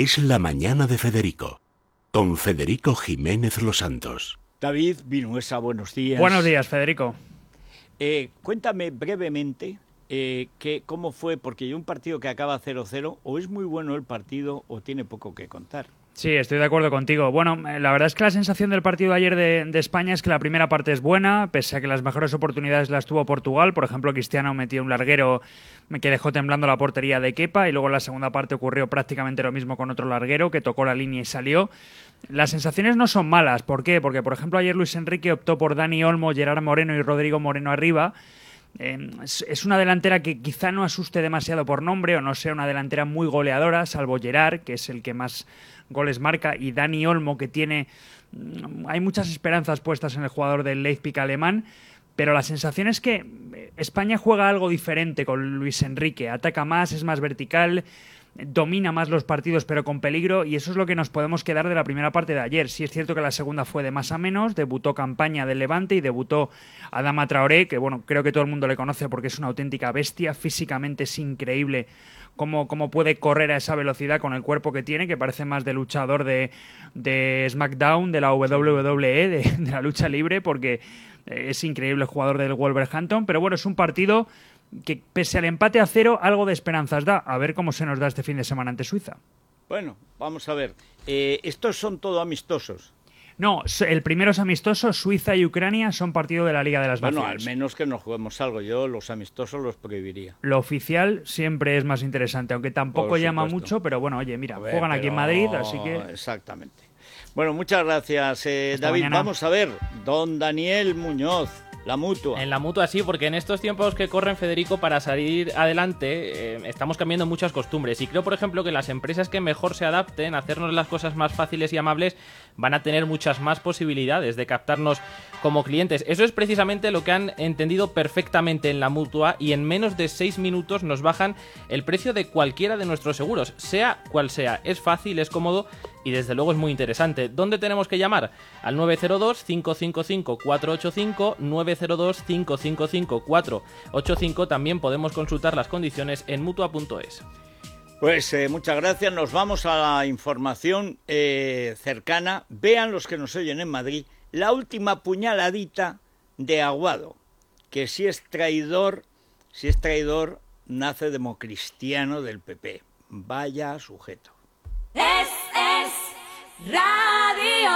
Es la mañana de Federico, con Federico Jiménez Los Santos. David Vinuesa, buenos días. Buenos días, Federico. Eh, cuéntame brevemente eh, que, cómo fue, porque un partido que acaba 0-0, o es muy bueno el partido o tiene poco que contar. Sí, estoy de acuerdo contigo. Bueno, eh, la verdad es que la sensación del partido de ayer de, España es que la primera parte es buena, pese a que las mejores oportunidades las tuvo Portugal. Por ejemplo, Cristiano metió un larguero que dejó temblando la portería de Kepa y luego en la segunda parte ocurrió prácticamente lo mismo con otro larguero que tocó la línea y salió. Las sensaciones no son malas. ¿Por qué? Porque, por ejemplo, ayer Luis Enrique optó por Dani Olmo, Gerard Moreno y Rodrigo Moreno arriba Em, es una delantera que quizá no asuste demasiado por nombre o no sea una delantera muy goleadora, salvo Gerard, que es el que más goles marca, y Dani Olmo, que tiene... Mm, hay muchas esperanzas puestas en el jugador del Leipzig alemán, pero la sensación es que España juega algo diferente con Luis Enrique, ataca más, es más vertical, domina más los partidos pero con peligro y eso es lo que nos podemos quedar de la primera parte de ayer. Sí es cierto que la segunda fue de más a menos, debutó campaña del Levante y debutó Adama Traoré, que bueno, creo que todo el mundo le conoce porque es una auténtica bestia, físicamente es increíble cómo, cómo puede correr a esa velocidad con el cuerpo que tiene, que parece más de luchador de, de SmackDown, de la WWE, de, de la lucha libre, porque es increíble el jugador del Wolverhampton, pero bueno, es un partido que pese al empate a cero, algo de esperanzas da. A ver cómo se nos da este fin de semana ante Suiza. Bueno, vamos a ver. Eh, estos son todo amistosos. No, el primero es amistoso, Suiza y Ucrania son partido de la Liga de las Naciones. Bueno, al menos que nos juguemos algo, yo los amistosos los prohibiría. Lo oficial siempre es más interesante, aunque tampoco llama mucho, pero bueno, oye, mira, juegan aquí en Madrid, así que... Exactamente. Bueno, muchas gracias, eh, David. Vamos a ver, don Daniel Muñoz. La mutua. En la mutua sí, porque en estos tiempos que corren, Federico, para salir adelante, eh, estamos cambiando muchas costumbres. Y creo, por ejemplo, que las empresas que mejor se adapten a hacernos las cosas más fáciles y amables van a tener muchas más posibilidades de captarnos como clientes. Eso es precisamente lo que han entendido perfectamente en la mutua y en menos de 6 minutos nos bajan el precio de cualquiera de nuestros seguros, sea cual sea. Es fácil, es cómodo y desde luego es muy interesante. ¿Dónde tenemos que llamar? Al 902-555-485, 902-555-485. También podemos consultar las condiciones en mutua.es. Pues eh, muchas gracias. Nos vamos a la información eh, cercana. Vean los que nos oyen en Madrid la última puñaladita de Aguado, que si es traidor, si es traidor, nace democristiano del PP. Vaya sujeto. Es, es radio.